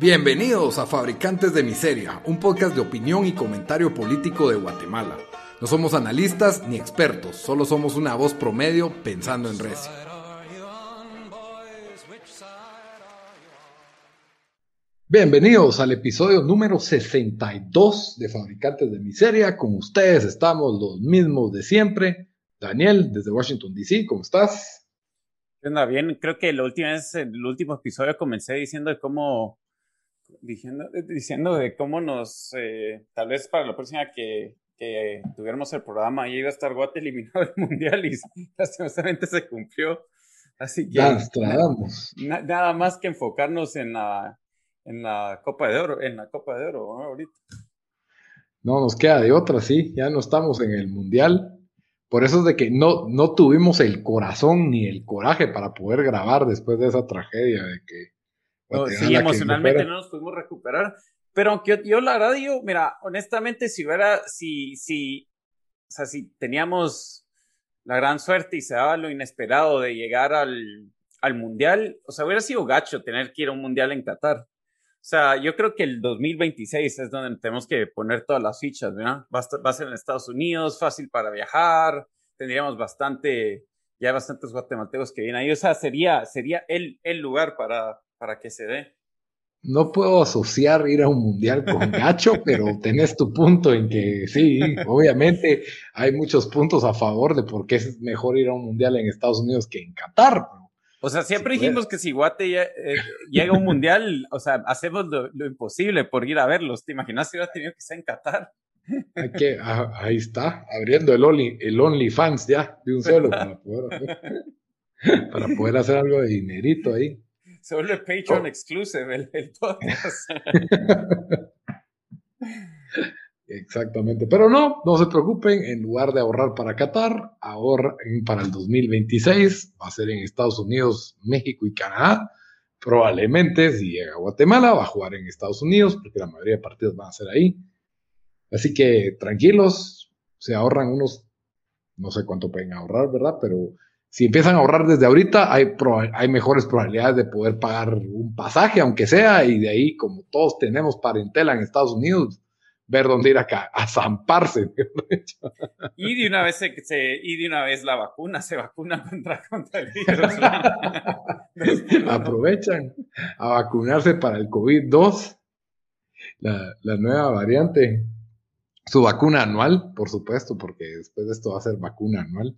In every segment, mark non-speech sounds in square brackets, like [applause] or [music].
Bienvenidos a Fabricantes de Miseria, un podcast de opinión y comentario político de Guatemala. No somos analistas ni expertos, solo somos una voz promedio pensando en recio. Bienvenidos al episodio número 62 de Fabricantes de Miseria. Con ustedes estamos los mismos de siempre. Daniel, desde Washington, D.C., ¿cómo estás? Anda bien, creo que la el último episodio comencé diciendo cómo, diciendo, diciendo de cómo nos, eh, tal vez para la próxima que, que tuviéramos el programa, ya iba a estar Guate eliminado del [laughs] Mundial y lastimosamente se cumplió. Así que na- nada más que enfocarnos en la, en la Copa de Oro, en la Copa de Oro ¿no? ahorita. No nos queda de otra, sí, ya no estamos en el mundial. Por eso es de que no, no tuvimos el corazón ni el coraje para poder grabar después de esa tragedia de que No, sí, emocionalmente no nos pudimos recuperar. Pero aunque yo, yo la verdad digo, mira, honestamente, si hubiera, si, si, o sea, si teníamos la gran suerte y se daba lo inesperado de llegar al, al mundial, o sea, hubiera sido gacho tener que ir a un mundial en Qatar. O sea, yo creo que el 2026 es donde tenemos que poner todas las fichas, ¿verdad? Va a, estar- va a ser en Estados Unidos, fácil para viajar, tendríamos bastante, ya hay bastantes guatemaltecos que vienen ahí, o sea, sería, sería el, el lugar para, para que se dé. No puedo asociar ir a un mundial con gacho, [laughs] pero tenés tu punto en que sí, obviamente hay muchos puntos a favor de por qué es mejor ir a un mundial en Estados Unidos que en Qatar. O sea, siempre dijimos que si Guate ya, eh, llega a un mundial, o sea, hacemos lo, lo imposible por ir a verlos. ¿Te imaginas si hubiera tenido que ser en Qatar? Hay que, ah, ahí está, abriendo el Only, el OnlyFans ya, de un solo, para poder, hacer, [laughs] para poder hacer algo de dinerito ahí. [laughs] Se vuelve Patreon Oh. exclusive el, el podcast. [laughs] Exactamente, pero no, no se preocupen, en lugar de ahorrar para Qatar, ahorren para el 2026, va a ser en Estados Unidos, México y Canadá. Probablemente si llega a Guatemala va a jugar en Estados Unidos, porque la mayoría de partidos van a ser ahí. Así que tranquilos, se ahorran unos, no sé cuánto pueden ahorrar, ¿verdad? Pero si empiezan a ahorrar desde ahorita, hay, hay mejores probabilidades de poder pagar un pasaje, aunque sea, y de ahí, como todos tenemos parentela en Estados Unidos, ver dónde ir acá, a zamparse. Y de una vez se, se- y de una vez la vacuna, se vacuna [laughs] contra, contra el virus. [laughs] Aprovechan a vacunarse para el COVID-2, la, la nueva variante. Su vacuna anual, por supuesto, porque después de esto va a ser vacuna anual.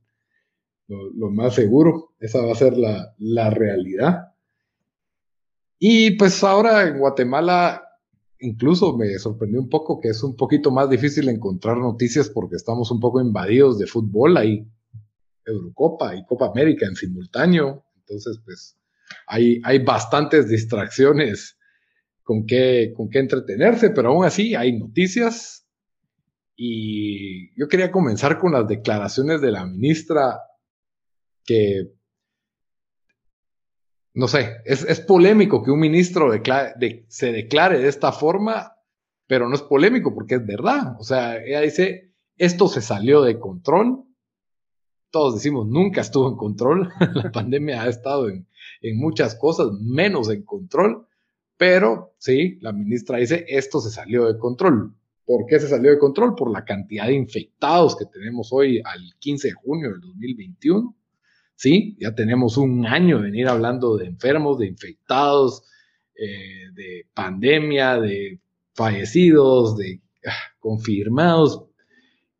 Lo, más seguro, esa va a ser la, la realidad. Y pues ahora en Guatemala, incluso me sorprendió un poco que es un poquito más difícil encontrar noticias porque estamos un poco invadidos de fútbol. Hay Eurocopa y Copa América en simultáneo. Entonces, pues hay, hay bastantes distracciones con qué, con qué entretenerse, pero aún así hay noticias. Y yo quería comenzar con las declaraciones de la ministra que, no sé, es, polémico que un ministro se declare de esta forma, pero no es polémico porque es verdad. O sea, ella dice, esto se salió de control. Todos decimos, nunca estuvo en control. [laughs] la pandemia ha estado en, en muchas cosas, menos en control. Pero sí, la ministra dice, esto se salió de control. ¿Por qué se salió de control? Por la cantidad de infectados que tenemos hoy al 15 de junio del 2021. Sí, ya tenemos un año de venir hablando de enfermos, de infectados, eh, de pandemia, de fallecidos, de ah, confirmados.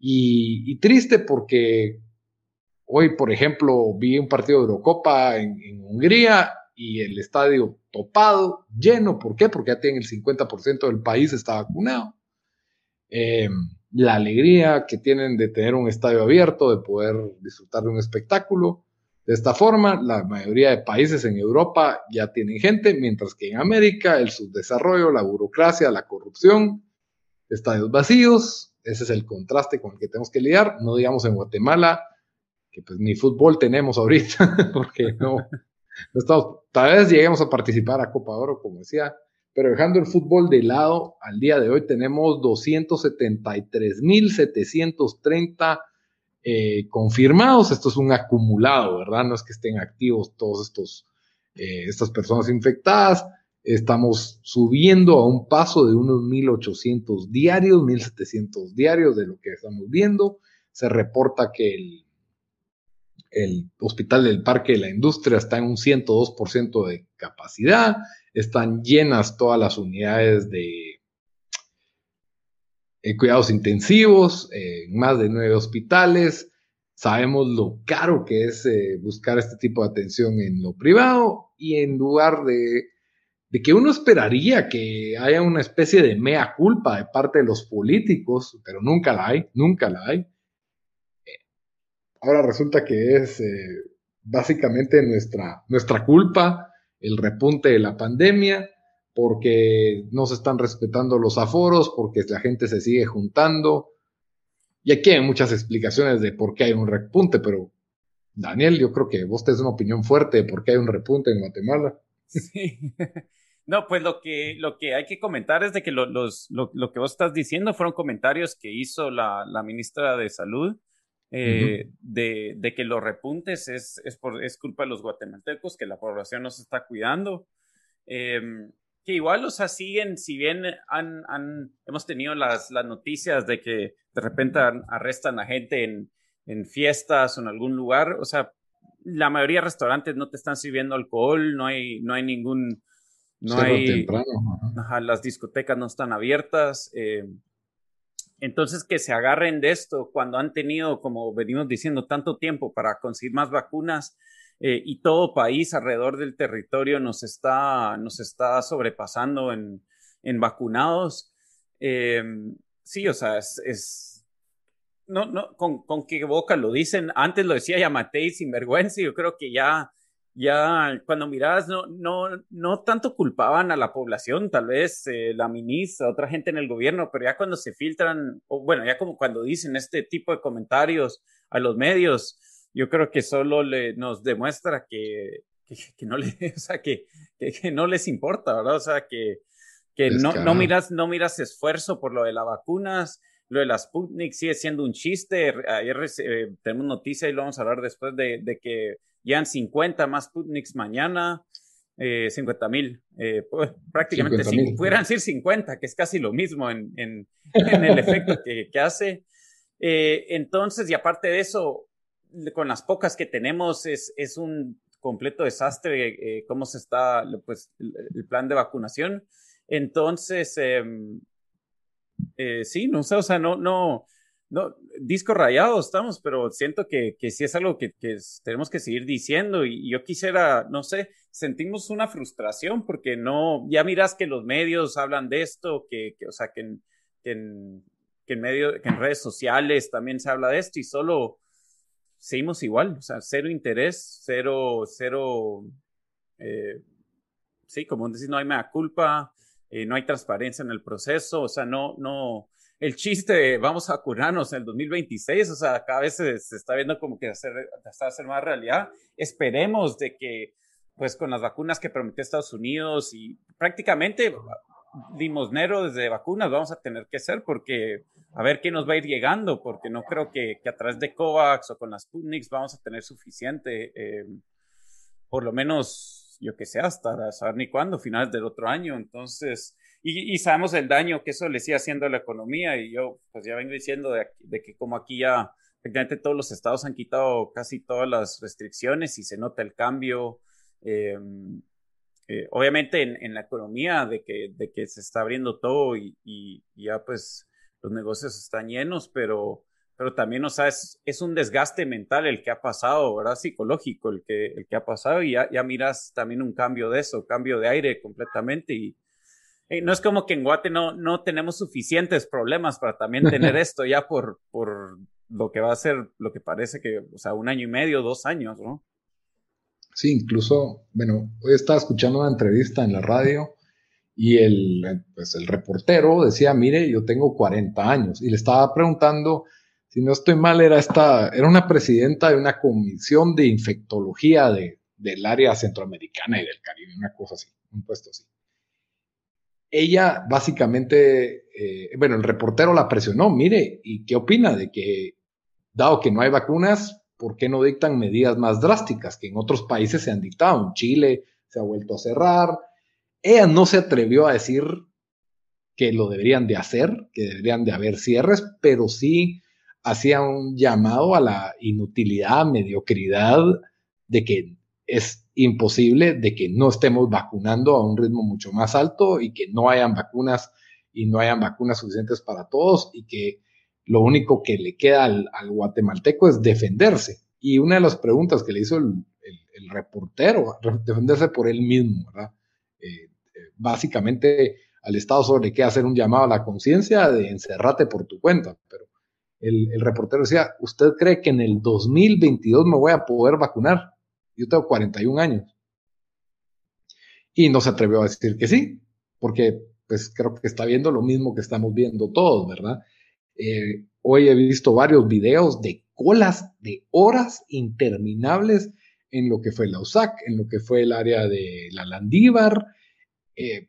Y, triste porque hoy, por ejemplo, vi un partido de Eurocopa en, Hungría y el estadio topado, lleno. ¿Por qué? Porque ya tienen el 50% del país está vacunado. Eh, la alegría que tienen de tener un estadio abierto, de poder disfrutar de un espectáculo. De esta forma, la mayoría de países en Europa ya tienen gente, mientras que en América el subdesarrollo, la burocracia, la corrupción, estadios vacíos, ese es el contraste con el que tenemos que lidiar. No digamos en Guatemala, que pues ni fútbol tenemos ahorita, [laughs] porque no, no estamos, tal vez lleguemos a participar a Copa Oro, como decía, pero dejando el fútbol de lado, al día de hoy tenemos 273.730 eh, confirmados. Esto es un acumulado, ¿verdad? No es que estén activos todos estos, eh, estas personas infectadas. Estamos subiendo a un paso de unos 1.800 diarios, 1.700 diarios de lo que estamos viendo. Se reporta que el, el Hospital del Parque de la Industria está en un 102% de capacidad están llenas todas las unidades de eh, cuidados intensivos, en más de nueve hospitales. Sabemos lo caro que es eh, buscar este tipo de atención en lo privado y en lugar de, de que uno esperaría que haya una especie de mea culpa de parte de los políticos, pero nunca la hay, nunca la hay. Ahora resulta que es eh, básicamente nuestra, nuestra culpa el repunte de la pandemia, porque no se están respetando los aforos, porque la gente se sigue juntando. Y aquí hay muchas explicaciones de por qué hay un repunte, pero Daniel, yo creo que vos tenés una opinión fuerte de por qué hay un repunte en Guatemala. Sí. [laughs] No, pues lo que, lo que hay que comentar es de que lo, los, lo, que vos estás diciendo fueron comentarios que hizo la, la ministra de Salud eh, de, que los repuntes es, es, por, es culpa de los guatemaltecos, que la población no se está cuidando. Em, que igual, o sea, siguen, si bien han, han, hemos tenido las, las noticias de que de repente arrestan a gente en, en fiestas o en algún lugar, o sea, la mayoría de restaurantes no te están sirviendo alcohol, no hay, no hay ningún, no hay, temprano. las discotecas no están abiertas. Eh, entonces, que se agarren de esto cuando han tenido, como venimos diciendo, tanto tiempo para conseguir más vacunas eh, y todo país alrededor del territorio nos está, nos está sobrepasando en, en vacunados. Eh, sí, o sea, es, no, no, con, con qué boca lo dicen. Antes lo decía Yamatei sin vergüenza y yo creo que ya ya cuando mirabas, no, no, no tanto culpaban a la población, tal vez eh, la ministra, otra gente en el gobierno, pero ya cuando se filtran, o bueno, ya como cuando dicen este tipo de comentarios a los medios, yo creo que solo le, nos demuestra que, que, no, le, [laughs] o sea, que, que, no les importa, ¿verdad? O sea, que, que no, no, miras, no miras esfuerzo por lo de las vacunas, lo de las Sputnik sigue siendo un chiste. Ayer eh, tenemos noticia y lo vamos a hablar después de, de que han 50 más Sputniks mañana, eh, 50 mil, eh, pues, [laughs] prácticamente si pudieran ser 50, que es casi lo mismo en, en, en el efecto [laughs] que, que hace. Eh, entonces, y aparte de eso, con las pocas que tenemos, es, es un completo desastre eh, cómo se está pues, el, plan de vacunación. Entonces, em, eh, sí, no sé, o sea, no, no, no, disco rayado estamos, pero siento que, que sí es algo que, que tenemos que seguir diciendo y, yo quisiera, no sé, sentimos una frustración porque no, ya miras que los medios hablan de esto, que, que o sea, que en, que en, que en, medio, que en redes sociales también se habla de esto y solo seguimos igual, o sea, cero interés, cero, cero, eh, sí, como decís, no hay mea culpa, eh, no hay transparencia en el proceso, o sea, no, no, el chiste de vamos a curarnos en el 2026, o sea, cada vez se, está viendo como que hacer, está hacer más realidad. Esperemos de que, pues con las vacunas que prometió Estados Unidos y prácticamente limosnero desde vacunas vamos a tener que ser porque a ver qué nos va a ir llegando, porque no creo que, que a través de COVAX o con las Sputniks vamos a tener suficiente, eh, por lo menos, yo que sé, hasta saber ni cuándo, finales del otro año. Entonces, y, sabemos el daño que eso le sigue haciendo a la economía y yo pues ya vengo diciendo de, que como aquí ya prácticamente todos los estados han quitado casi todas las restricciones y se nota el cambio. Em, eh, obviamente en, la economía de que, de que se está abriendo todo y, y, ya pues los negocios están llenos, pero, pero también, o sea, es, es, un desgaste mental el que ha pasado, ¿verdad? Psicológico el que, el que ha pasado y ya, ya miras también un cambio de eso, cambio de aire completamente y, no es como que en Guate no, no tenemos suficientes problemas para también tener [laughs] esto ya por, por lo que va a ser, lo que parece que, o sea, un año y medio, dos años, ¿no? Sí, incluso, bueno, hoy estaba escuchando una entrevista en la radio y el, pues el reportero decía, mire, yo tengo 40 años y le estaba preguntando, si no estoy mal, era esta, era una presidenta de una comisión de infectología de, del área centroamericana y del Caribe, una cosa así, un puesto así. Ella básicamente, eh, bueno, el reportero la presionó, mire, ¿y qué opina de que, dado que no hay vacunas, ¿por qué no dictan medidas más drásticas que en otros países se han dictado? En Chile se ha vuelto a cerrar. Ella no se atrevió a decir que lo deberían de hacer, que deberían de haber cierres, pero sí hacía un llamado a la inutilidad, mediocridad de que es imposible de que no estemos vacunando a un ritmo mucho más alto y que no hayan vacunas y no hayan vacunas suficientes para todos y que lo único que le queda al, guatemalteco es defenderse. Y una de las preguntas que le hizo el, reportero, defenderse por él mismo, ¿verdad? Eh, eh, básicamente al Estado le queda hacer un llamado a la conciencia de encerrate por tu cuenta. Pero el, el, reportero decía, ¿usted cree que en el 2022 me voy a poder vacunar? Yo tengo 41 años. Y no se atrevió a decir que sí, porque pues creo que está viendo lo mismo que estamos viendo todos, ¿verdad? Eh, hoy he visto varios videos de colas de horas interminables en lo que fue la USAC, en lo que fue el área de la Landívar, eh,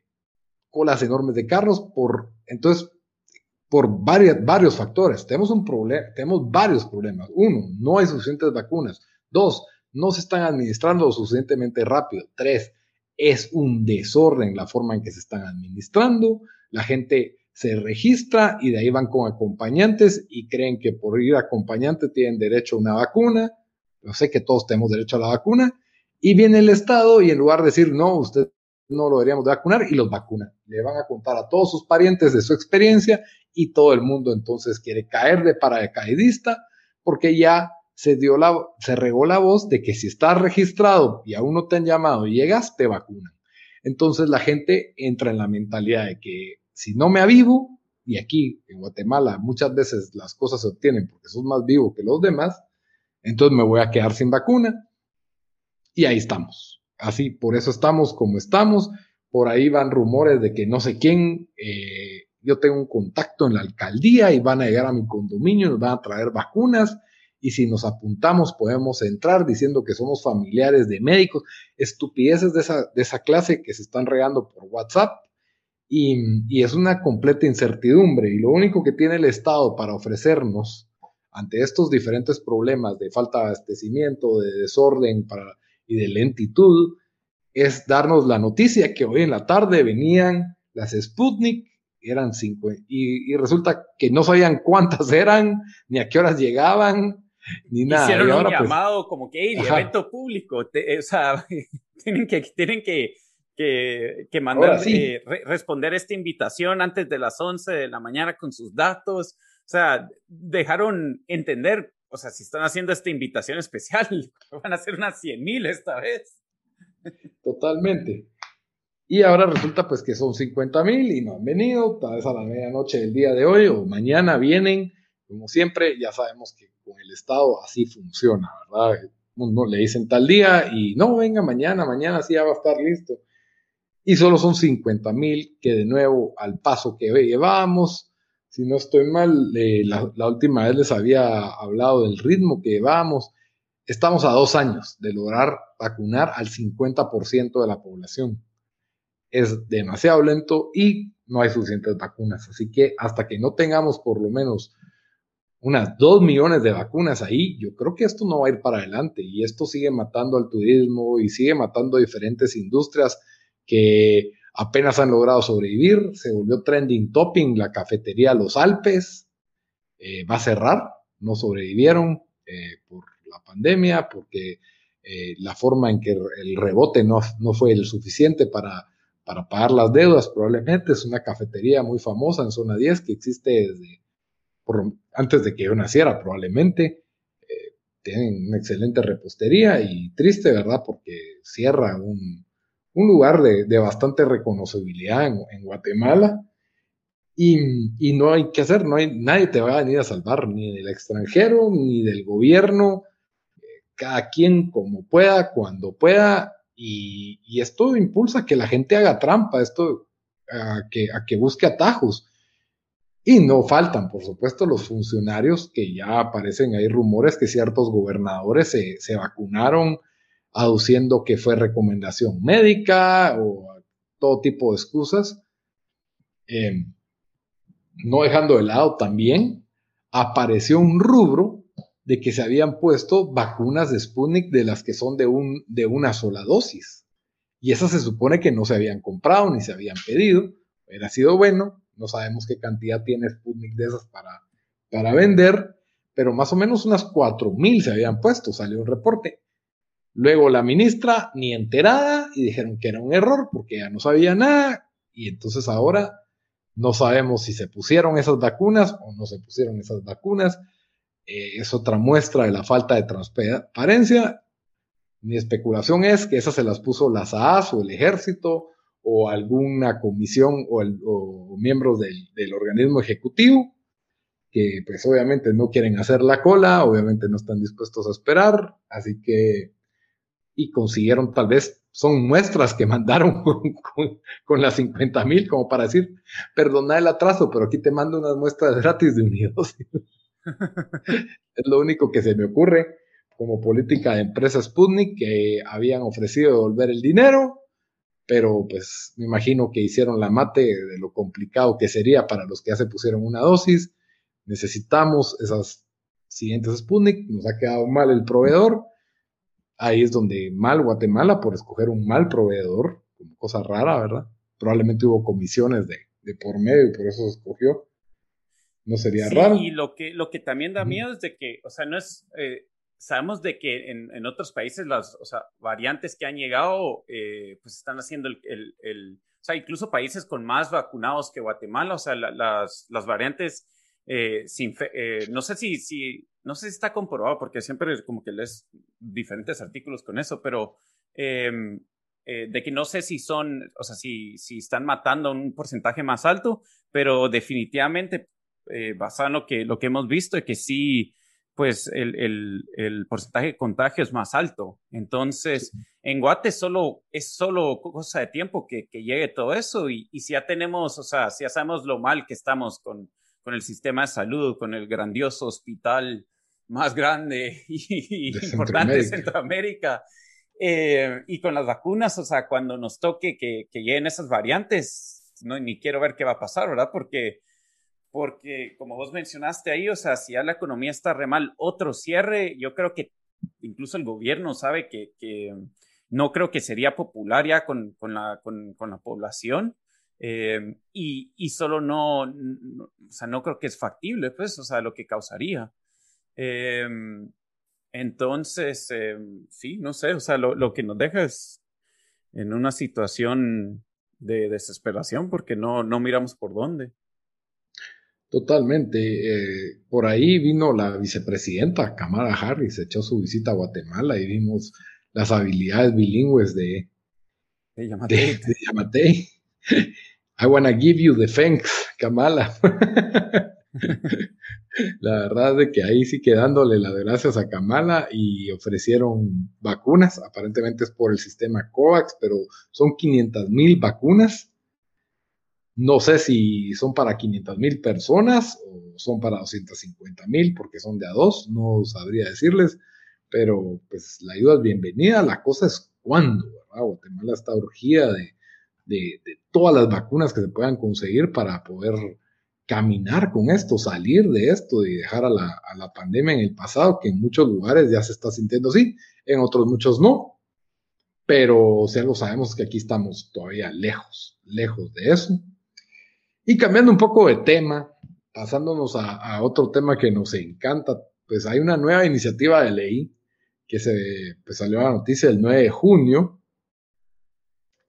colas enormes de carros, por, entonces, por varios factores. Tenemos un tenemos varios problemas. Uno, no hay suficientes vacunas. Dos, no se están administrando suficientemente rápido. Tres, es un desorden la forma en que se están administrando. La gente se registra y de ahí van con acompañantes y creen que por ir acompañante tienen derecho a una vacuna. Yo sé que todos tenemos derecho a la vacuna. Y viene el Estado y en lugar de decir, no, usted no lo deberíamos de vacunar y los vacuna. Le van a contar a todos sus parientes de su experiencia y todo el mundo entonces quiere caer de paracaidista porque ya se dio la, se regó la voz de que si estás registrado y aún no te han llamado y llegas, te vacunan. Entonces la gente entra en la mentalidad de que si no me avivo, y aquí en Guatemala muchas veces las cosas se obtienen porque sos más vivo que los demás, entonces me voy a quedar sin vacuna. Y ahí estamos. Así, por eso estamos como estamos. Por ahí van rumores de que no sé quién, eh, yo tengo un contacto en la alcaldía y van a llegar a mi condominio, nos van a traer vacunas y si nos apuntamos podemos entrar diciendo que somos familiares de médicos, estupideces de esa, de esa clase que se están regando por WhatsApp y, es una completa incertidumbre. Y lo único que tiene el Estado para ofrecernos ante estos diferentes problemas de falta de abastecimiento, de desorden para, y de lentitud, es darnos la noticia que hoy en la tarde venían las Sputnik, eran cinco, y, resulta que no sabían cuántas eran, ni a qué horas llegaban, ni nada. Hicieron un pues, llamado como que, hey, evento público, o sea, [laughs] tienen que, tienen que que, que mandar, eh, responder esta invitación antes de las 11 de la mañana con sus datos. O sea, dejaron entender, o sea, si están haciendo esta invitación especial, [laughs] van a ser unas 100 mil esta vez. Totalmente. Y ahora resulta pues que son 50 mil y no han venido, tal vez a la medianoche del día de hoy o mañana vienen, como siempre, ya sabemos que con el Estado así funciona, ¿verdad? Uno le dicen tal día y no, venga mañana, mañana sí ya va a estar listo y solo son 50 mil que de nuevo al paso que llevamos, si no estoy mal, eh, la, última vez les había hablado del ritmo que llevamos, estamos a dos años de lograr vacunar al 50% de la población. Es demasiado lento y no hay suficientes vacunas. Así que hasta que no tengamos por lo menos unas dos millones de vacunas ahí, yo creo que esto no va a ir para adelante y esto sigue matando al turismo y sigue matando diferentes industrias que apenas han logrado sobrevivir. Se volvió trending topping la cafetería Los Alpes. Eh, va a cerrar. No sobrevivieron eh, por la pandemia, porque eh, la forma en que el rebote no, no fue el suficiente para, para pagar las deudas. Probablemente es una cafetería muy famosa en zona 10 que existe desde antes de que yo naciera, probablemente. tienen una excelente repostería y triste, ¿verdad? Porque cierra un, un lugar de, bastante reconocibilidad en, Guatemala. Y, no hay que hacer, no hay, nadie te va a venir a salvar, ni del extranjero, ni del gobierno. cada quien como pueda, cuando pueda, y, esto impulsa a que la gente haga trampa, esto a que, a que busque atajos. Y no faltan, por supuesto, los funcionarios que ya aparecen, hay rumores que ciertos gobernadores se, vacunaron aduciendo que fue recomendación médica o todo tipo de excusas. Em, no dejando de lado también, apareció un rubro de que se habían puesto vacunas de Sputnik de las que son de, un, de una sola dosis. Y esas se supone que no se habían comprado ni se habían pedido. Hubiera sido bueno, no sabemos qué cantidad tiene Sputnik de esas para, para vender, pero más o menos unas 4.000 se habían puesto, salió un reporte. Luego la ministra ni enterada y dijeron que era un error porque ya no sabía nada y entonces ahora no sabemos si se pusieron esas vacunas o no se pusieron esas vacunas. Eh, es otra muestra de la falta de transparencia. Mi especulación es que esas se las puso la SAS o el ejército o alguna comisión o, miembros del, organismo ejecutivo que pues obviamente no quieren hacer la cola, obviamente no están dispuestos a esperar, así que y consiguieron tal vez, son muestras que mandaron [laughs] con, las 50 mil como para decir, perdona el atraso, pero aquí te mando unas muestras gratis de unidos. [laughs] es lo único que se me ocurre como política de empresa Sputnik que habían ofrecido devolver el dinero, pero pues me imagino que hicieron la mate de lo complicado que sería para los que ya se pusieron una dosis. Necesitamos esas siguientes Sputnik, nos ha quedado mal el proveedor. Ahí es donde mal Guatemala por escoger un mal proveedor, como cosa rara, ¿verdad? Probablemente hubo comisiones de, de por medio y por eso se escogió. No sería raro. Y lo que, lo que también da miedo es de que, o sea, no es, eh, sabemos de que en, en, otros países las o sea, variantes que han llegado, eh, pues están haciendo el, el, el, o sea, incluso países con más vacunados que Guatemala, o sea, las, las variantes, eh, sin eh, no sé si, si, no sé si está comprobado, porque siempre como que lees diferentes artículos con eso, pero em, eh, de que no sé si son, o sea, si, si están matando un porcentaje más alto, pero definitivamente eh, basado en lo que, lo que hemos visto, es que sí, pues el, el, el, porcentaje de contagio es más alto. Entonces, en Guate solo, es solo cosa de tiempo que, que llegue todo eso y, y, si ya tenemos, o sea, si ya sabemos lo mal que estamos con, con el sistema de salud, con el grandioso hospital más grande [laughs] y, importante de Centroamérica, eh, y con las vacunas, o sea, cuando nos toque que, que lleguen esas variantes, no, ni quiero ver qué va a pasar, ¿verdad? Porque porque como vos mencionaste ahí, o sea, si ya la economía está re mal, otro cierre, yo creo que incluso el gobierno sabe que, no creo que sería popular ya con, la, con, la población. Eh, y, solo no, o sea, no creo que es factible, pues, o sea, lo que causaría. Eh, entonces, eh, sí, no sé, o sea, lo, lo, que nos deja es en una situación de desesperación porque no, no miramos por dónde. Totalmente. Eh, por ahí vino la vicepresidenta Kamala Harris, echó su visita a Guatemala y vimos las habilidades bilingües de, de, Yamate. I wanna give you the thanks, Kamala. [laughs] la verdad es que ahí sí quedándole las gracias a Kamala y ofrecieron vacunas, aparentemente es por el sistema COVAX, pero son 500 mil vacunas no sé si son para 500 mil personas o son para 250 mil porque son de a dos, no sabría decirles, pero pues la ayuda es bienvenida. La cosa es cuándo, ¿verdad? Guatemala está urgida de, de, todas las vacunas que se puedan conseguir para poder caminar con esto, salir de esto y dejar a la, a la pandemia en el pasado, que en muchos lugares ya se está sintiendo así, en otros muchos no. Pero si algo sabemos es que aquí estamos todavía lejos, lejos de eso. Y cambiando un poco de tema, pasándonos a, otro tema que nos encanta, pues hay una nueva iniciativa de ley que se pues salió a la noticia el 9 de junio.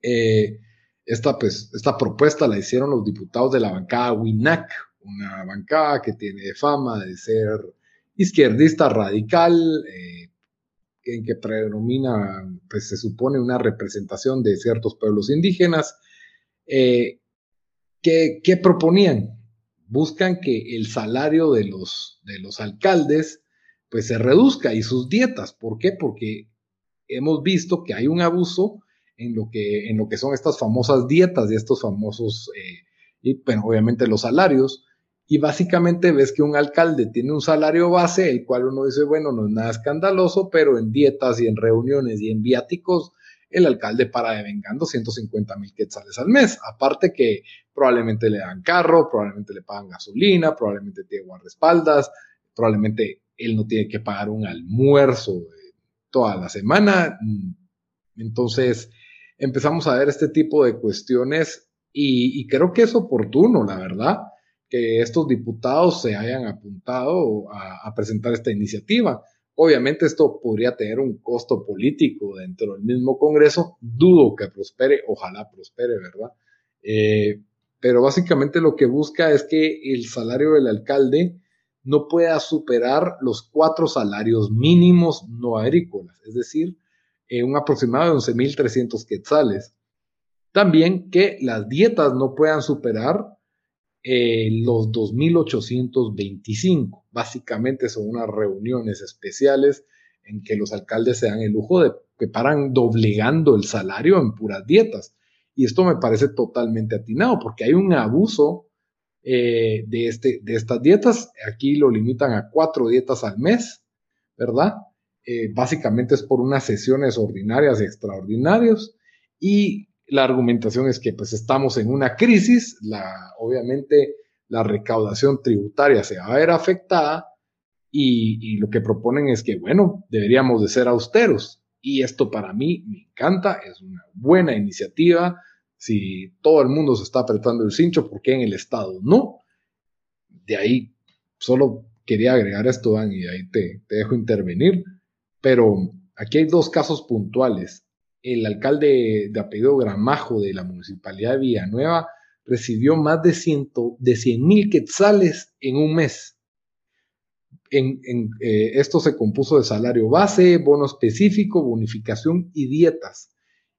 Eh, esta, pues, esta propuesta la hicieron los diputados de la bancada WINAC, una bancada que tiene fama de ser izquierdista radical, eh, en que predomina, pues se supone, una representación de ciertos pueblos indígenas. Eh, ¿Qué, proponían? Buscan que el salario de los, de los alcaldes pues se reduzca y sus dietas. ¿Por qué? Porque hemos visto que hay un abuso en lo que, en lo que son estas famosas dietas y estos famosos, eh, y bueno, obviamente los salarios. Y básicamente ves que un alcalde tiene un salario base, el cual uno dice, bueno, no es nada escandaloso, pero en dietas y en reuniones y en viáticos, el alcalde para devengando 150 mil quetzales al mes. Aparte que probablemente le dan carro, probablemente le pagan gasolina, probablemente tiene guardaespaldas, probablemente él no tiene que pagar un almuerzo toda la semana. Entonces, empezamos a ver este tipo de cuestiones y, creo que es oportuno, la verdad, que estos diputados se hayan apuntado a, presentar esta iniciativa. Obviamente esto podría tener un costo político dentro del mismo Congreso. Dudo que prospere, ojalá prospere, ¿verdad? Eh, pero básicamente lo que busca es que el salario del alcalde no pueda superar los cuatro salarios mínimos no agrícolas, es decir, eh, un aproximado de 11.300 quetzales. También que las dietas no puedan superar eh, los 2.825. Básicamente son unas reuniones especiales en que los alcaldes se dan el lujo de que paran doblegando el salario en puras dietas. Y esto me parece totalmente atinado porque hay un abuso eh, de, este, de estas dietas. Aquí lo limitan a cuatro dietas al mes, ¿verdad? Eh, básicamente es por unas sesiones ordinarias y extraordinarias. Y la argumentación es que pues estamos en una crisis, la, obviamente la recaudación tributaria se va a ver afectada y, lo que proponen es que, bueno, deberíamos de ser austeros. Y esto para mí me encanta, es una buena iniciativa, si todo el mundo se está apretando el cincho, ¿por qué en el Estado no? De ahí solo quería agregar esto, Dan, y ahí te, dejo intervenir. Pero aquí hay dos casos puntuales. El alcalde de apellido Gramajo de la municipalidad de Villanueva recibió más de, ciento, de 100 mil quetzales en un mes. En, eh, esto se compuso de salario base, bono específico, bonificación y dietas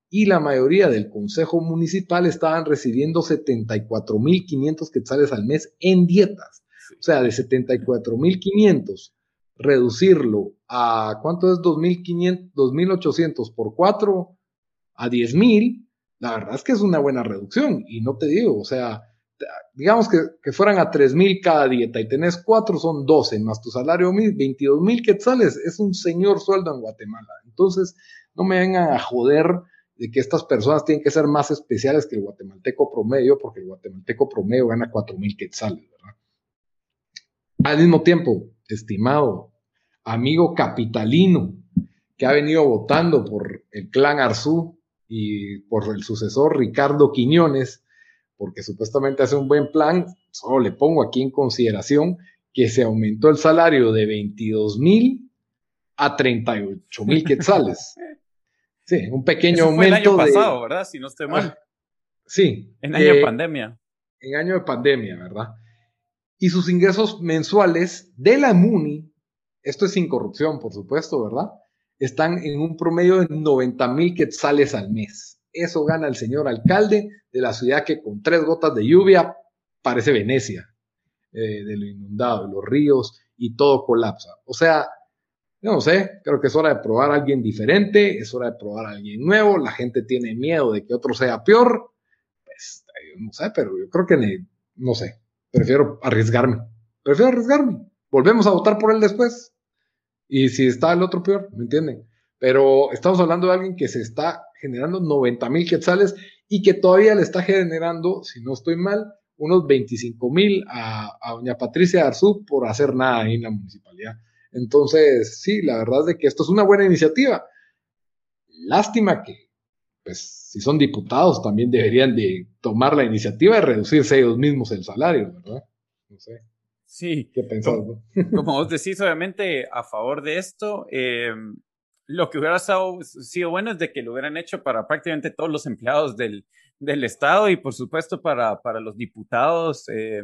y la mayoría del Consejo Municipal estaban recibiendo 74.500 quetzales al mes en dietas. O sea, de 74.500, reducirlo a, ¿cuánto es 2.500, 2.800 por 4? A 10.000, la verdad es que es una buena reducción. Y no te digo, o sea, digamos que, que fueran a 3.000 cada dieta y tenés 4, son 12, más tu salario 22.000 quetzales, es un señor sueldo en Guatemala. Entonces, no me vengan a joder de que estas personas tienen que ser más especiales que el guatemalteco promedio, porque el guatemalteco promedio gana cuatro mil quetzales, ¿verdad? Al mismo tiempo, estimado amigo capitalino que ha venido votando por el clan Arzú y por el sucesor Ricardo Quiñones, porque supuestamente hace un buen plan, solo le pongo aquí en consideración que se aumentó el salario de 22 mil a 38 mil quetzales. [laughs] Sí, un pequeño Eso fue aumento. el año pasado, ¿verdad? Si no estoy mal. sí. En año de pandemia. En año de pandemia, ¿verdad? Y sus ingresos mensuales de la MUNI, esto es sin corrupción, por supuesto, ¿verdad? Están en un promedio de 90 mil quetzales al mes. Eso gana el señor alcalde de la ciudad que con tres gotas de lluvia parece Venecia, eh, de lo inundado, de los ríos y todo colapsa. O sea, no sé, creo que es hora de probar a alguien diferente, es hora de probar a alguien nuevo, la gente tiene miedo de que otro sea peor, pues no sé, pero yo creo que no sé, prefiero arriesgarme, prefiero arriesgarme, volvemos a votar por él después, y si está el otro peor, ¿me entienden? Pero estamos hablando de alguien que se está generando 90 mil quetzales y que todavía le está generando, si no estoy mal, unos 25 mil a, doña Patricia Arzú por hacer nada ahí en la municipalidad. Entonces, sí, la verdad es de que esto es una buena iniciativa. Lástima que, pues, si son diputados, también deberían de tomar la iniciativa de reducirse ellos mismos el salario, ¿verdad? No sé. Sí. ¿Qué pensás? [laughs] Como, vos decís, obviamente, a favor de esto, eh, lo que hubiera sido bueno es de que lo hubieran hecho para prácticamente todos los empleados del, del Estado y, por supuesto, para, para los diputados. Eh,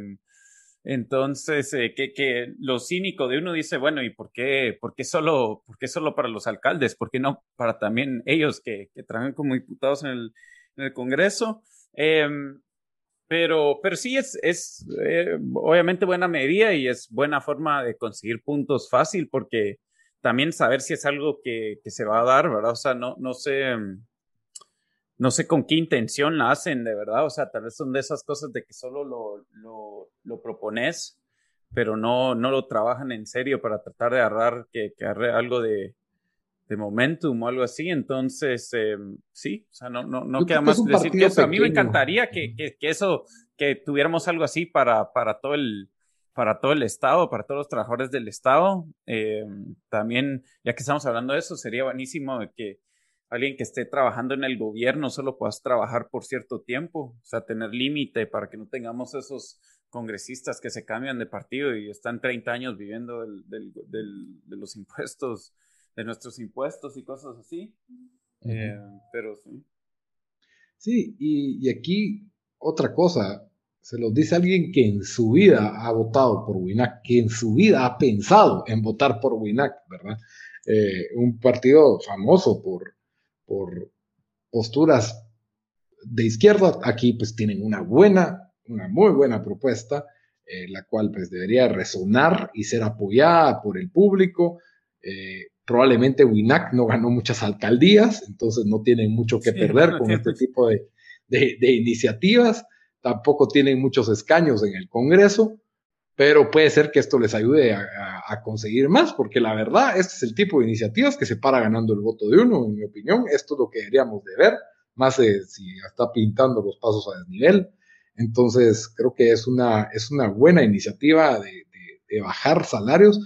entonces, eh, que, que, lo cínico de uno dice, bueno, ¿y por qué, por qué, solo, por qué solo para los alcaldes? ¿Por qué no para también ellos que, que trabajan como diputados en el, en el Congreso? Eh, Pero, pero sí es, es eh, obviamente buena medida y es buena forma de conseguir puntos fácil porque también saber si es algo que, que se va a dar, ¿verdad? O sea, no, no sé, no sé con qué intención la hacen, de verdad. O sea, tal vez son de esas cosas de que solo lo, lo, lo propones, pero no, no lo trabajan en serio para tratar de agarrar que, que agarre algo de, de momentum o algo así. Entonces, eh, sí, o sea, no, no, no queda más que decir que eso. A mí me encantaría que, que, que, eso, que tuviéramos algo así para, para todo el para todo el Estado, para todos los trabajadores del Estado. Eh, también, ya que estamos hablando de eso, sería buenísimo que alguien que esté trabajando en el gobierno solo puedas trabajar por cierto tiempo, o sea, tener límite para que no tengamos esos congresistas que se cambian de partido y están 30 años viviendo del, del, del, de los impuestos de nuestros impuestos y cosas así. Eh, pero sí. Sí, y, y, aquí otra cosa, se los dice alguien que en su vida ha votado por WINAC, que en su vida ha pensado en votar por WINAC, ¿verdad? Eh, un partido famoso por, por posturas de izquierda, aquí pues tienen una buena, una muy buena propuesta, eh, la cual pues debería resonar y ser apoyada por el público. Eh, Probablemente Winac no ganó muchas alcaldías, entonces no tienen mucho que perder con este tipo de, iniciativas. Tampoco tienen muchos escaños en el Congreso, pero puede ser que esto les ayude a, conseguir más, porque la verdad, este es el tipo de iniciativas que se para ganando el voto de uno, en mi opinión. Esto es lo que deberíamos de ver, más si está pintando los pasos a desnivel. Entonces, creo que es una, es una buena iniciativa de, de bajar salarios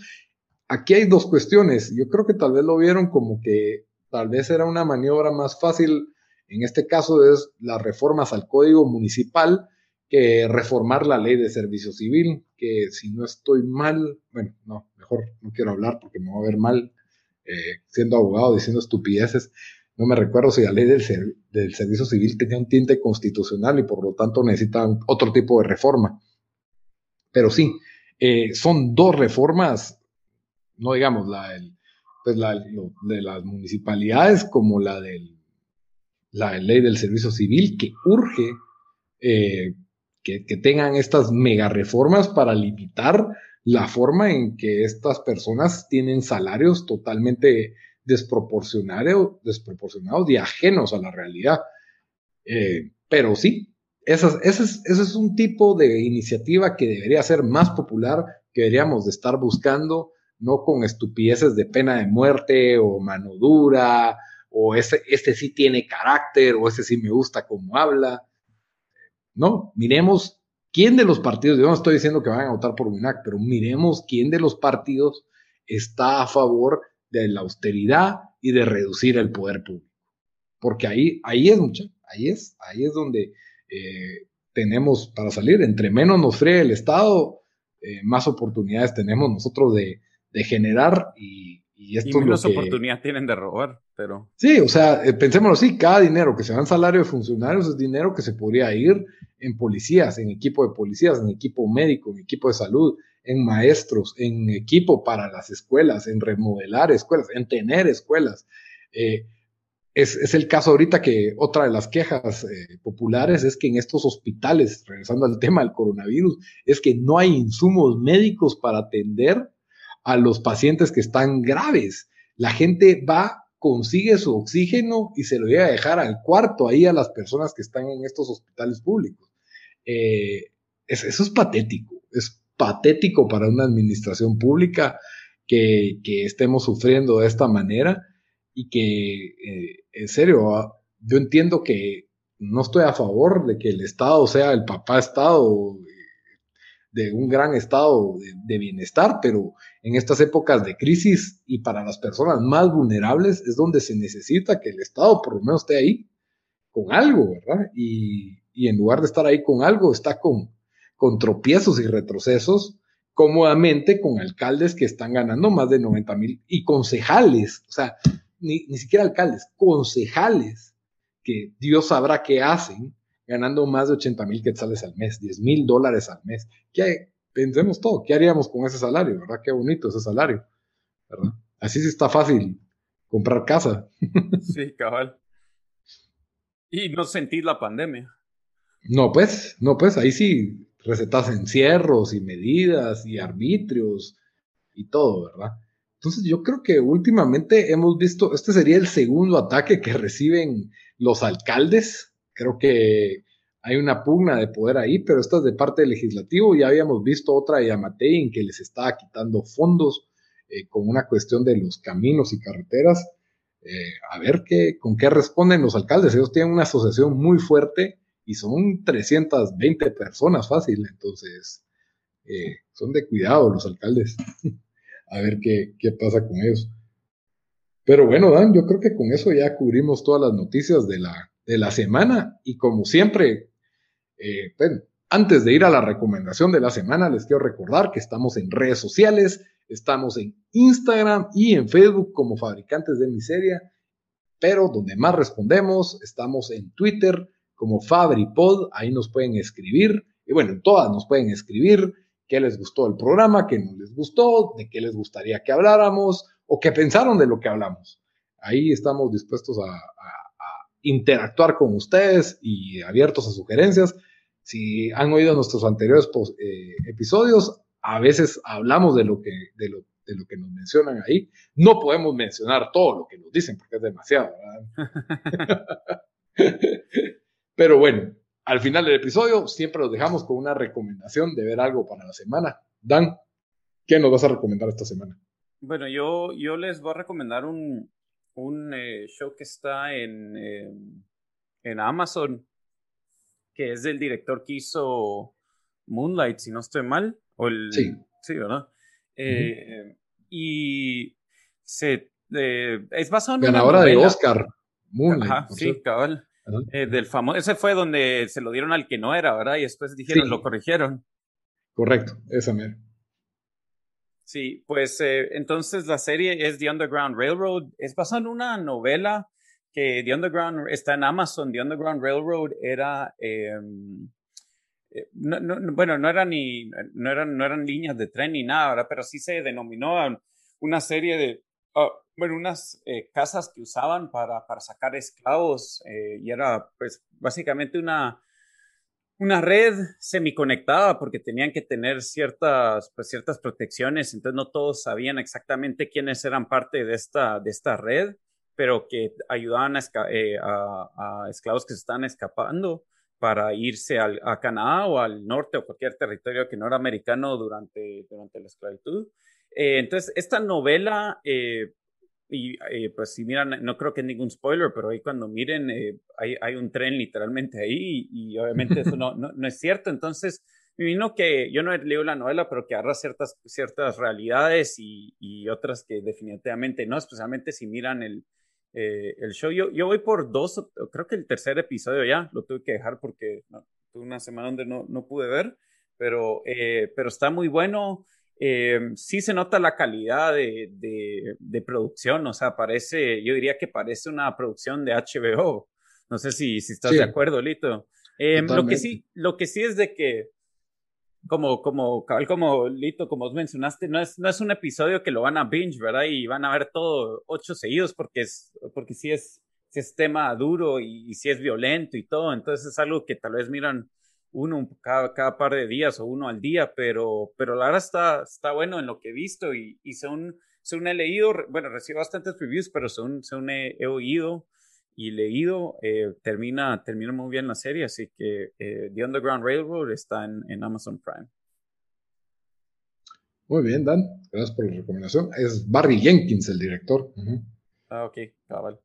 aquí hay dos cuestiones. Yo creo que tal vez lo vieron como que tal vez era una maniobra más fácil, en este caso es las reformas al código municipal, que reformar la ley de servicio civil, que si no estoy mal, bueno, no, mejor no quiero hablar porque me voy a ver mal eh, siendo abogado diciendo estupideces. No me recuerdo si la ley del, del, servicio civil tenía un tinte constitucional y por lo tanto necesitan otro tipo de reforma. Pero sí, eh, son dos reformas no digamos la, pues la de las municipalidades como la del la ley del servicio civil que urge eh, que, tengan estas mega reformas para limitar la forma en que estas personas tienen salarios totalmente desproporcionados, desproporcionados y ajenos a la realidad. Eh, pero sí, ese es, ese es un tipo de iniciativa que debería ser más popular, que deberíamos de estar buscando no con estupideces de pena de muerte o mano dura, o este, este sí tiene carácter, o este sí me gusta cómo habla. No, miremos quién de los partidos, yo no estoy diciendo que vayan a votar por UNAC, pero miremos quién de los partidos está a favor de la austeridad y de reducir el poder público. Porque ahí, ahí es mucha, ahí es, ahí es donde eh, tenemos para salir. Entre menos nos fríe el Estado, eh, más oportunidades tenemos nosotros de, de generar y, y esto menos es oportunidad tienen de robar, pero... Sí, o sea, eh, pensémoslo así, cada dinero que se va en salario de funcionarios es dinero que se podría ir en policías, en equipo de policías, en equipo médico, en equipo de salud, en maestros, en equipo para las escuelas, en remodelar escuelas, en tener escuelas. Eh, es, es, el caso ahorita que otra de las quejas eh, populares es que en estos hospitales, regresando al [laughs] tema del coronavirus, es que no hay insumos médicos para atender a los pacientes que están graves. La gente va, consigue su oxígeno y se lo llega a dejar al cuarto ahí a las personas que están en estos hospitales públicos. Eh, eso es patético, es patético para una administración pública que, estemos sufriendo de esta manera y que, eh, en serio, ah, yo entiendo que no estoy a favor de que el Estado sea el papá Estado de un gran estado de, bienestar, pero en estas épocas de crisis y para las personas más vulnerables es donde se necesita que el Estado por lo menos esté ahí con algo, ¿verdad? Y, en lugar de estar ahí con algo, está con, con tropiezos y retrocesos cómodamente con alcaldes que están ganando más de 90 mil y concejales, o sea, ni, ni siquiera alcaldes, concejales que Dios sabrá qué hacen ganando más de 80 mil quetzales al mes, 10 mil dólares al mes. ¿Qué, pensemos todo, ¿qué haríamos con ese salario? ¿Verdad? Qué bonito ese salario. ¿verdad? Así sí está fácil comprar casa. Sí, cabal. Y no sentir la pandemia. No, pues, no, pues, ahí sí recetas encierros y medidas y arbitrios y todo, ¿verdad? Entonces yo creo que últimamente hemos visto, este sería el segundo ataque que reciben los alcaldes. Creo que hay una pugna de poder ahí, pero esta es de parte del legislativo. Ya habíamos visto otra de Yamatei en que les estaba quitando fondos eh, con una cuestión de los caminos y carreteras. Eh, a ver qué, con qué responden los alcaldes. Ellos tienen una asociación muy fuerte y son 320 personas fácil, entonces eh, son de cuidado los alcaldes. [laughs] a ver qué, qué pasa con ellos. Pero bueno, Dan, yo creo que con eso ya cubrimos todas las noticias de la, de la semana y como siempre, eh, bueno, antes de ir a la recomendación de la semana, les quiero recordar que estamos en redes sociales, estamos en Instagram y en Facebook como Fabricantes de Miseria, pero donde más respondemos, estamos en Twitter como FabriPod, ahí nos pueden escribir, y bueno, en todas nos pueden escribir qué les gustó el programa, qué no les gustó, de qué les gustaría que habláramos o qué pensaron de lo que hablamos. Ahí estamos dispuestos a, interactuar con ustedes y abiertos a sugerencias. Si han oído nuestros anteriores eh, episodios, a veces hablamos de lo, que, de, lo, de lo que nos mencionan ahí. No podemos mencionar todo lo que nos dicen porque es demasiado. [laughs] Pero bueno, al final del episodio siempre los dejamos con una recomendación de ver algo para la semana. Dan, ¿qué nos vas a recomendar esta semana? Bueno, yo, yo les voy a recomendar un, un eh, show que está en, en Amazon, que es del director que hizo Moonlight, si no estoy mal. O el, sí. Sí, ¿verdad? Eh, y se, eh, es basado en Ganadora de Oscar. Moonlight. Ajá, sí, cabal. Eh, del famoso, ese fue donde se lo dieron al que no era, ¿verdad? Y después dijeron, lo corrigieron. Correcto, esa mera. Sí, pues eh, entonces la serie es The Underground Railroad. Es basada en una novela que The Underground está en Amazon. The Underground Railroad era, em, eh, bueno, no, era ni, no, eran, no eran líneas de tren ni nada, ¿verdad? Pero sí se denominó una serie de, ah, bueno, unas eh, casas que usaban para, para sacar esclavos eh, y era pues básicamente una, una red semiconectada porque tenían que tener ciertas, pues, ciertas protecciones, entonces no todos sabían exactamente quiénes eran parte de esta, de esta red, pero que ayudaban a, eh, a, esclavos que se estaban escapando para irse al, a Canadá o al norte o cualquier territorio que no era americano durante, durante la esclavitud. Entonces, esta novela y eh, pues si miran, no creo que es ningún spoiler, pero ahí cuando miren, eh, hay, hay, un tren literalmente ahí y, obviamente eso no, [laughs] no, no, es cierto. Entonces, me vino que yo no he leído la novela, pero que agarra ciertas, ciertas realidades y, y otras que definitivamente no, especialmente si miran el, eh, el show. Yo, yo voy por dos, creo que el tercer episodio ya, lo tuve que dejar porque tuve una semana donde no, no pude ver, pero, pero está muy bueno. Eh, sí se nota la calidad de, de, producción, o sea, parece, yo diría que parece una producción de HBO. No sé si, si estás de acuerdo, Lito. Eh, lo, que sí, lo que sí es de que, como, como, como Lito, como os mencionaste, no es, no es un episodio que lo van a binge, ¿verdad? Y van a ver todo ocho seguidos porque, es, porque sí, es, sí es tema duro y, y sí es violento y todo. Entonces es algo que tal vez miran uno cada, cada, par de días o uno al día, pero, pero la verdad está, está bueno en lo que he visto y, y según, según he leído, bueno, recibo bastantes reviews, pero según, según he, oído y leído, eh, termina, termina muy bien la serie, así que eh, The Underground Railroad está en, en, Amazon Prime. Muy bien, Dan, gracias por la recomendación. Es Barry Jenkins el director. Ah, ok, cabal.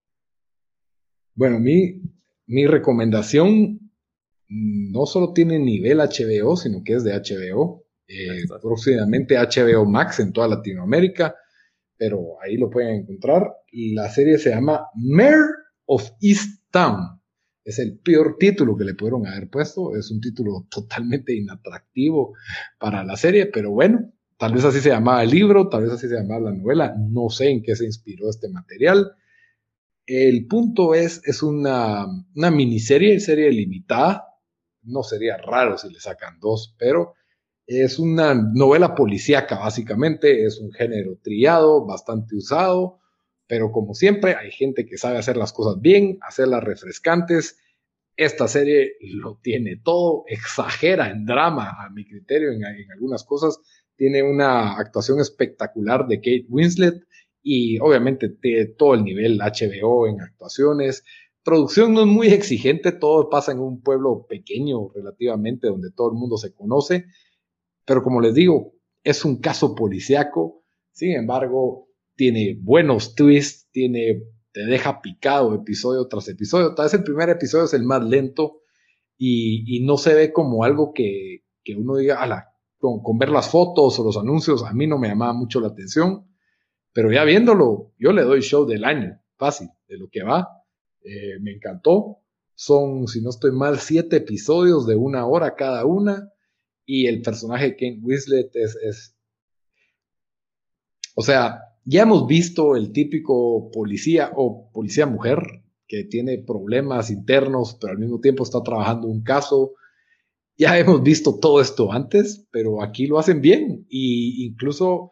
Bueno, mi, mi recomendación no solo tiene nivel HBO, sino que es de HBO. Eh, próximamente HBO Max en toda Latinoamérica, pero ahí lo pueden encontrar. La serie se llama Mayor of East Town. Es el peor título que le pudieron haber puesto. Es un título totalmente inatractivo para la serie, pero bueno, tal vez así se llamaba el libro, tal vez así se llamaba la novela. No sé en qué se inspiró este material. El punto es, es una, una miniserie, serie limitada, no sería raro si le sacan dos, pero es una novela policíaca básicamente, es un género triado, bastante usado, pero como siempre hay gente que sabe hacer las cosas bien, hacerlas refrescantes. esta serie lo tiene todo, exagera en drama a mi criterio en, algunas cosas, tiene una actuación espectacular de Kate Winslet y obviamente tiene todo el nivel HBO en actuaciones. Producción no es muy exigente, todo pasa en un pueblo pequeño relativamente donde todo el mundo se conoce, pero como les digo, es un caso policíaco, sin embargo, tiene buenos twists, tiene te deja picado episodio tras episodio. Tal vez el primer episodio es el más lento y, no se ve como algo que, uno diga, ala, con, con, ver las fotos o los anuncios, a mí no me llamaba mucho la atención, pero ya viéndolo, yo le doy show del año, fácil, de lo que va. Eh, me encantó. Son, si no estoy mal, siete episodios de una hora cada una. Y el personaje de Kate Winslet es, es o sea, ya hemos visto el típico policía o policía mujer que tiene problemas internos, pero al mismo tiempo está trabajando un caso. Ya hemos visto todo esto antes, pero aquí lo hacen bien. Y incluso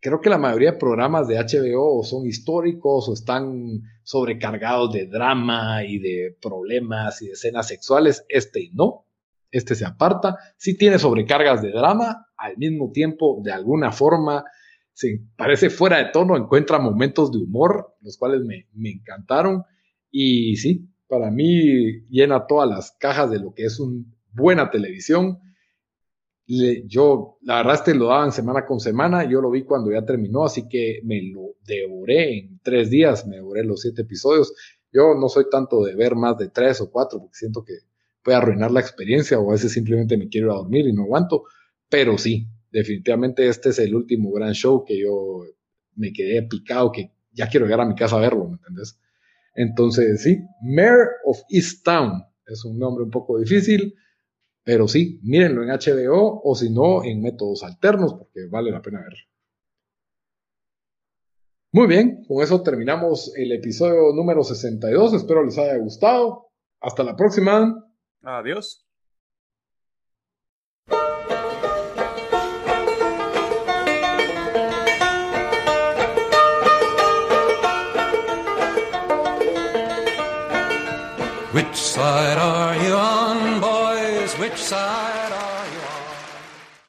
creo que la mayoría de programas de HBO son históricos o están sobrecargados de drama y de problemas y de escenas sexuales. Este no. Este se aparta. Sí tiene sobrecargas de drama, al mismo tiempo, de alguna forma, se parece fuera de tono, encuentra momentos de humor, los cuales me, encantaron. Y sí, para mí llena todas las cajas de lo que es una buena televisión. Yo, la verdad, lo daban semana con semana, yo lo vi cuando ya terminó, así que me lo devoré en tres días, me devoré los siete episodios. Yo no soy tanto de ver más de tres o cuatro, porque siento que puede arruinar la experiencia, o a veces simplemente me quiero ir a dormir y no aguanto, pero sí, definitivamente este es el último gran show que yo me quedé picado, que ya quiero llegar a mi casa a verlo, ¿me entiendes? Entonces, sí, Mayor of Easttown es un nombre un poco difícil, pero sí, mírenlo en HBO o si no, en métodos alternos, porque vale la pena ver. Muy bien, con eso terminamos el episodio número 62. Espero les haya gustado. Hasta la próxima. Adiós. Which side are side. are